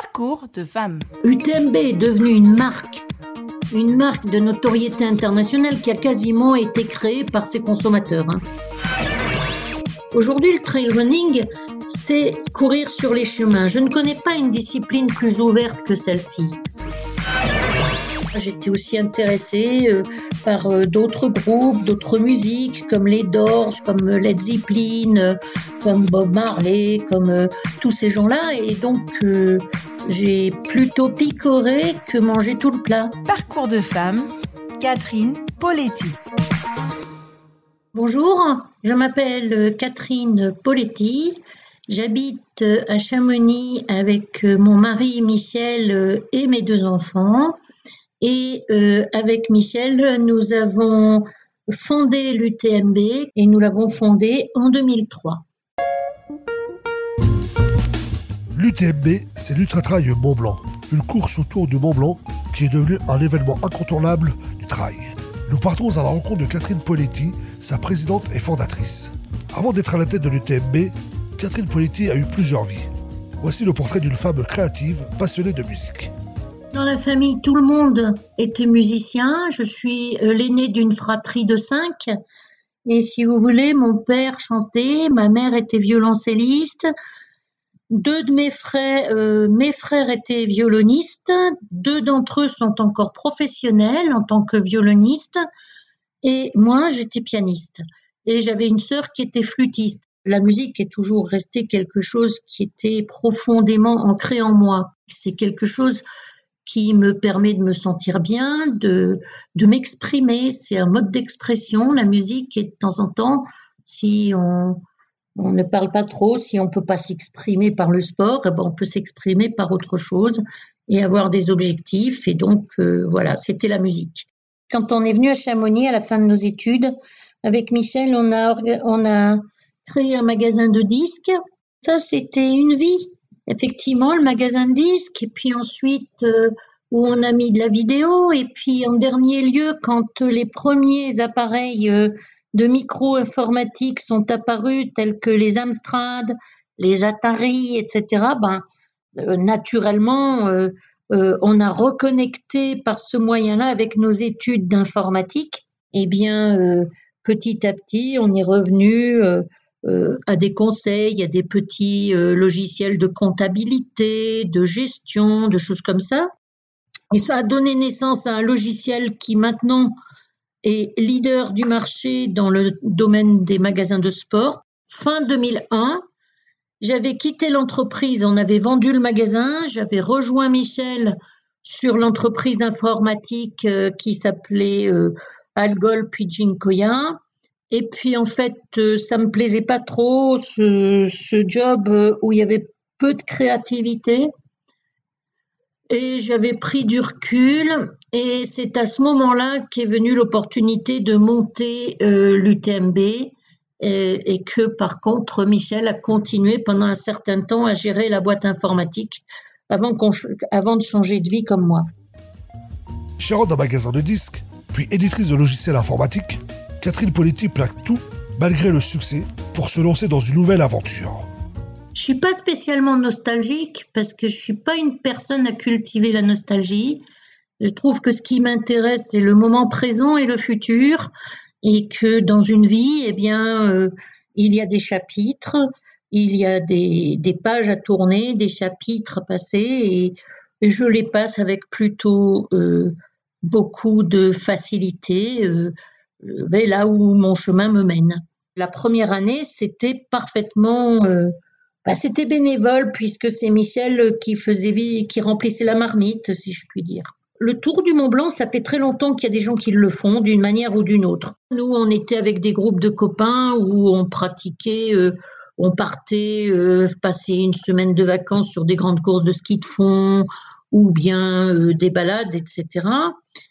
Parcours de femmes. UTMB est devenue une marque, une marque de notoriété internationale qui a quasiment été créée par ses consommateurs. hein. Aujourd'hui, le trail running, c'est courir sur les chemins. Je ne connais pas une discipline plus ouverte que celle-ci. J'étais aussi intéressée euh, par euh, d'autres groupes, d'autres musiques, comme les Doors, comme euh, Led Zeppelin, comme Bob Marley, comme tous ces gens-là. Et donc, euh, j'ai plutôt picoré que mangé tout le plat. Parcours de femmes. Catherine Poletti. Bonjour, je m'appelle Catherine Poletti. J'habite à Chamonix avec mon mari Michel et mes deux enfants. Et euh, avec Michel, nous avons fondé l'UTMB et nous l'avons fondé en 2003. L'UTMB, c'est l'Ultra Trail Mont Blanc, une course autour du Mont Blanc qui est devenue un événement incontournable du trail. Nous partons à la rencontre de Catherine Poletti, sa présidente et fondatrice. Avant d'être à la tête de l'UTMB, Catherine Poletti a eu plusieurs vies. Voici le portrait d'une femme créative, passionnée de musique. Dans la famille, tout le monde était musicien. Je suis euh, l'aînée d'une fratrie de cinq. Et si vous voulez, mon père chantait, ma mère était violoncelliste. Deux de mes frères, euh, mes frères étaient violonistes. Deux d'entre eux sont encore professionnels en tant que violonistes. Et moi, j'étais pianiste. Et j'avais une sœur qui était flûtiste. La musique est toujours restée quelque chose qui était profondément ancré en moi. C'est quelque chose qui me permet de me sentir bien, de, de m'exprimer. C'est un mode d'expression, la musique, et de temps en temps, si on, on ne parle pas trop, si on ne peut pas s'exprimer par le sport, eh ben on peut s'exprimer par autre chose et avoir des objectifs. Et donc, euh, voilà, c'était la musique. Quand on est venu à Chamonix à la fin de nos études, avec Michel, on a, on a créé un magasin de disques. Ça, c'était une vie effectivement le magasin de disques et puis ensuite euh, où on a mis de la vidéo et puis en dernier lieu quand les premiers appareils euh, de micro informatique sont apparus tels que les Amstrad, les Atari, etc. Ben euh, naturellement euh, on a reconnecté par ce moyen-là avec nos études d'informatique. Eh bien petit à petit on est revenu à des conseils, à des petits logiciels de comptabilité, de gestion, de choses comme ça. Et ça a donné naissance à un logiciel qui maintenant est leader du marché dans le domaine des magasins de sport. Fin 2001, j'avais quitté l'entreprise, on avait vendu le magasin, j'avais rejoint Michel sur l'entreprise informatique euh, qui s'appelait euh, Algol Pidginkoya. Et puis en fait, euh, ça me plaisait pas trop ce, job où il y avait peu de créativité. Et j'avais pris du recul. Et c'est à ce moment-là qu'est venue l'opportunité de monter euh, l'UTMB. Et, que par contre, Michel a continué pendant un certain temps à gérer la boîte informatique avant de changer de vie comme moi. Gérante d'un magasin de disques, puis éditrice de logiciels informatiques, Catherine Poletti plaque tout, malgré le succès, pour se lancer dans une nouvelle aventure. Je suis pas spécialement nostalgique parce que je suis pas une personne à cultiver la nostalgie. Je trouve que ce qui m'intéresse c'est le moment présent et le futur et que dans une vie, eh bien, euh, il y a des chapitres, il y a des, pages à tourner, des chapitres à passer et, je les passe avec plutôt euh, beaucoup de facilité. Euh, je vais là où mon chemin me mène. La première année, c'était parfaitement euh, bah, c'était bénévole puisque c'est Michel qui faisait vie, qui remplissait la marmite, si je puis dire. Le Tour du Mont Blanc, ça fait très longtemps qu'il y a des gens qui le font d'une manière ou d'une autre. Nous, on était avec des groupes de copains où on pratiquait, euh, on partait euh, passer une semaine de vacances sur des grandes courses de ski de fond ou bien euh, des balades, etc.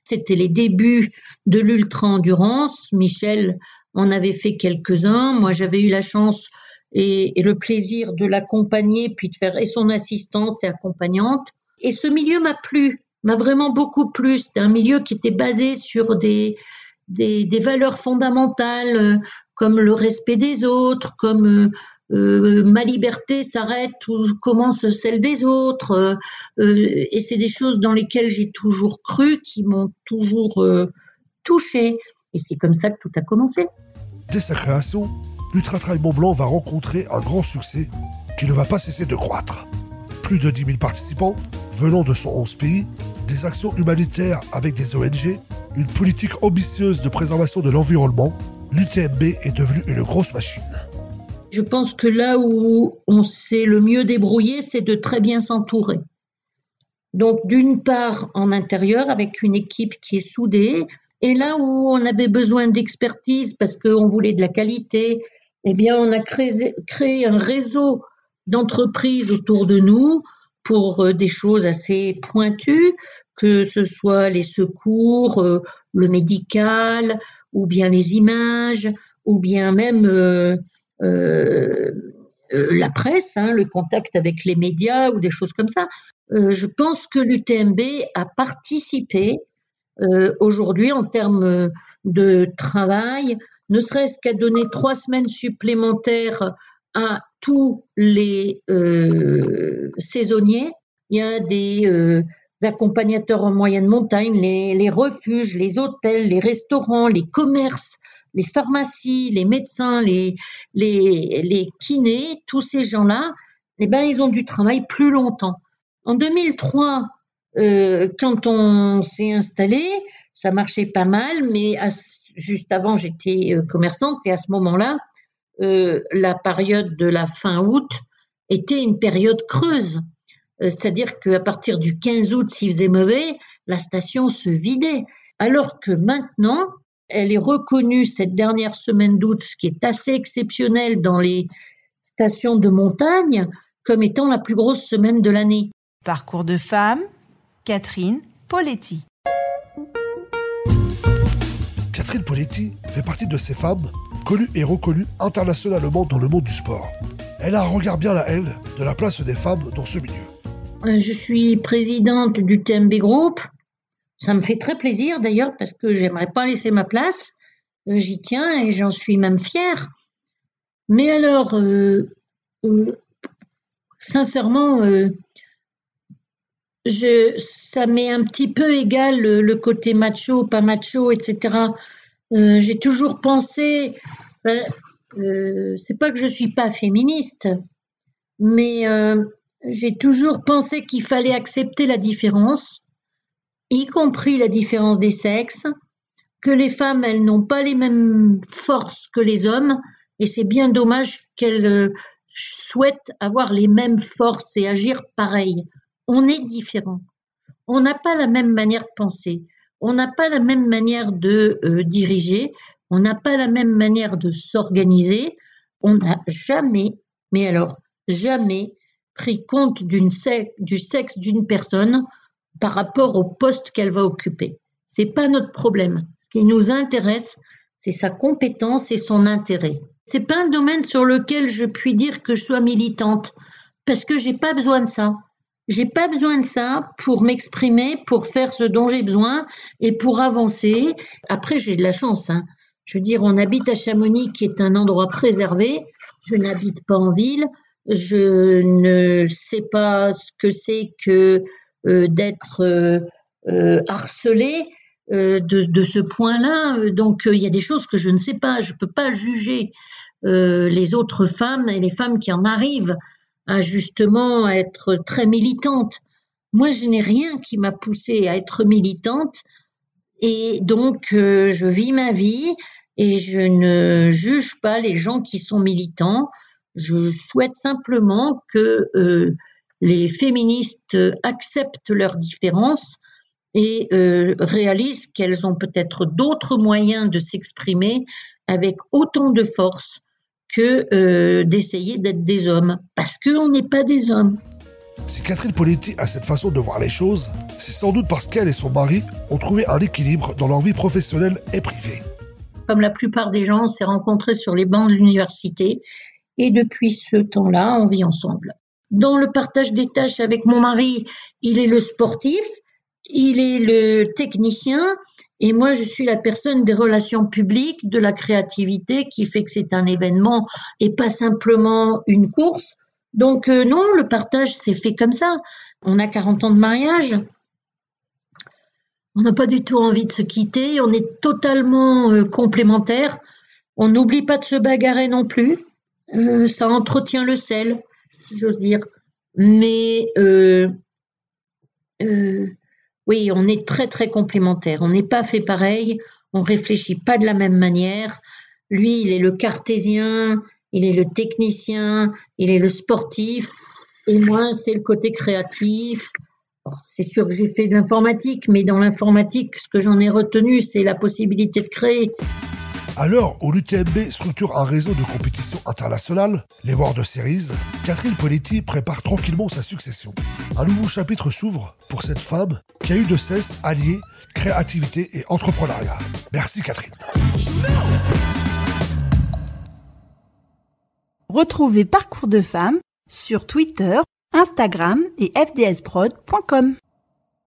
C'était les débuts de l'ultra-endurance. Michel en avait fait quelques-uns. Moi, j'avais eu la chance et, le plaisir de l'accompagner, puis de faire et son assistance et accompagnante. Et ce milieu m'a plu, m'a vraiment beaucoup plu. C'était un milieu qui était basé sur des, des, valeurs fondamentales euh, comme le respect des autres, comme euh, ma liberté s'arrête où commence celle des autres. et c'est des choses dans lesquelles j'ai toujours cru, qui m'ont toujours touché. Et c'est comme ça que tout a commencé. Dès sa création, l'Ultra-Trail Mont Blanc va rencontrer un grand succès qui ne va pas cesser de croître. Plus de 10 000 participants venant de 111 pays, des actions humanitaires avec des ONG, une politique ambitieuse de préservation de l'environnement, l'UTMB est devenue une grosse machine. Je pense que là où on s'est le mieux débrouillé, c'est de très bien s'entourer. Donc d'une part en intérieur avec une équipe qui est soudée, et là où on avait besoin d'expertise parce qu'on voulait de la qualité, eh bien on a créé, un réseau d'entreprises autour de nous pour euh, des choses assez pointues, que ce soit les secours, euh, le médical, ou bien les images, ou bien même euh, la presse, hein, le contact avec les médias ou des choses comme ça. je pense que l'UTMB a participé aujourd'hui en termes de travail, ne serait-ce qu'à donner trois semaines supplémentaires à tous les euh, saisonniers. Il y a des euh, accompagnateurs en moyenne montagne, les, refuges, les hôtels, les restaurants, les commerces, les pharmacies, les médecins, les, kinés, tous ces gens-là, eh ben, ils ont du travail plus longtemps. En 2003, euh, quand on s'est installé, ça marchait pas mal, mais juste avant, j'étais euh, commerçante et à ce moment-là, euh, la période de la fin août était une période creuse. Euh, c'est-à-dire qu'à partir du 15 août, s'il faisait mauvais, la station se vidait. Alors que maintenant, elle est reconnue cette dernière semaine d'août, ce qui est assez exceptionnel dans les stations de montagne, comme étant la plus grosse semaine de l'année. Parcours de femme, Catherine Poletti. Poletti fait partie de ces femmes connue et reconnue internationalement dans le monde du sport. Elle a un regard bien à elle de la place des femmes dans ce milieu. Euh, je suis présidente du TMB Group. Ça me fait très plaisir d'ailleurs parce que j'aimerais pas laisser ma place. Euh, j'y tiens et j'en suis même fière. Mais alors, euh, sincèrement, je, ça m'est un petit peu égal le côté macho, pas macho, etc. Euh, j'ai toujours pensé, ben, euh, c'est pas que je suis pas féministe, mais euh, j'ai toujours pensé qu'il fallait accepter la différence, y compris la différence des sexes, que les femmes, elles n'ont pas les mêmes forces que les hommes, et c'est bien dommage qu'elles souhaitent avoir les mêmes forces et agir pareil. On est différents. On n'a pas la même manière de penser on n'a pas la même manière de euh, diriger, on n'a pas la même manière de s'organiser, on n'a jamais, mais alors jamais, pris compte du sexe d'une personne par rapport au poste qu'elle va occuper. C'est pas notre problème. Ce qui nous intéresse, c'est sa compétence et son intérêt. C'est pas un domaine sur lequel je puis dire que je sois militante parce que j'ai pas besoin de ça. J'ai pas besoin de ça pour m'exprimer, pour faire ce dont j'ai besoin et pour avancer. Après, j'ai de la chance. Hein. Je veux dire, on habite à Chamonix, qui est un endroit préservé. Je n'habite pas en ville. Je ne sais pas ce que c'est que euh, d'être euh, euh, harcelé de, de, ce point-là. Donc, il y a des choses que je ne sais pas. Je ne peux pas juger les autres femmes et les femmes qui en arrivent à justement être très militante. Moi, je n'ai rien qui m'a poussée à être militante et donc euh, je vis ma vie et je ne juge pas les gens qui sont militants. Je souhaite simplement que euh, les féministes acceptent leurs différences et euh, réalisent qu'elles ont peut-être d'autres moyens de s'exprimer avec autant de force que euh, d'essayer d'être des hommes, parce qu'on n'est pas des hommes. Si Catherine Poletti a cette façon de voir les choses, c'est sans doute parce qu'elle et son mari ont trouvé un équilibre dans leur vie professionnelle et privée. Comme la plupart des gens, on s'est rencontrés sur les bancs de l'université et depuis ce temps-là, on vit ensemble. Dans le partage des tâches avec mon mari, il est le sportif, il est le technicien Et moi, je suis la personne des relations publiques, de la créativité, qui fait que c'est un événement et pas simplement une course. Donc euh, non, le partage s'est fait comme ça. On a 40 ans de mariage. On n'a pas du tout envie de se quitter. On est totalement euh, complémentaires. On n'oublie pas de se bagarrer non plus. Euh, ça entretient le sel, si j'ose dire. Mais oui, on est très très complémentaires. On n'est pas fait pareil. On réfléchit pas de la même manière. Lui, il est le cartésien, il est le technicien, il est le sportif, et moi, c'est le côté créatif. c'est sûr que j'ai fait de l'informatique, mais dans l'informatique, ce que j'en ai retenu, c'est la possibilité de créer. Alors, où l'UTMB structure un réseau de compétition internationale, les World Series, Catherine Poletti prépare tranquillement sa succession. Un nouveau chapitre s'ouvre pour cette femme qui a eu de cesse allier créativité et entrepreneuriat. Merci Catherine. Retrouvez Parcours de femmes sur Twitter, Instagram et fdsprod.com.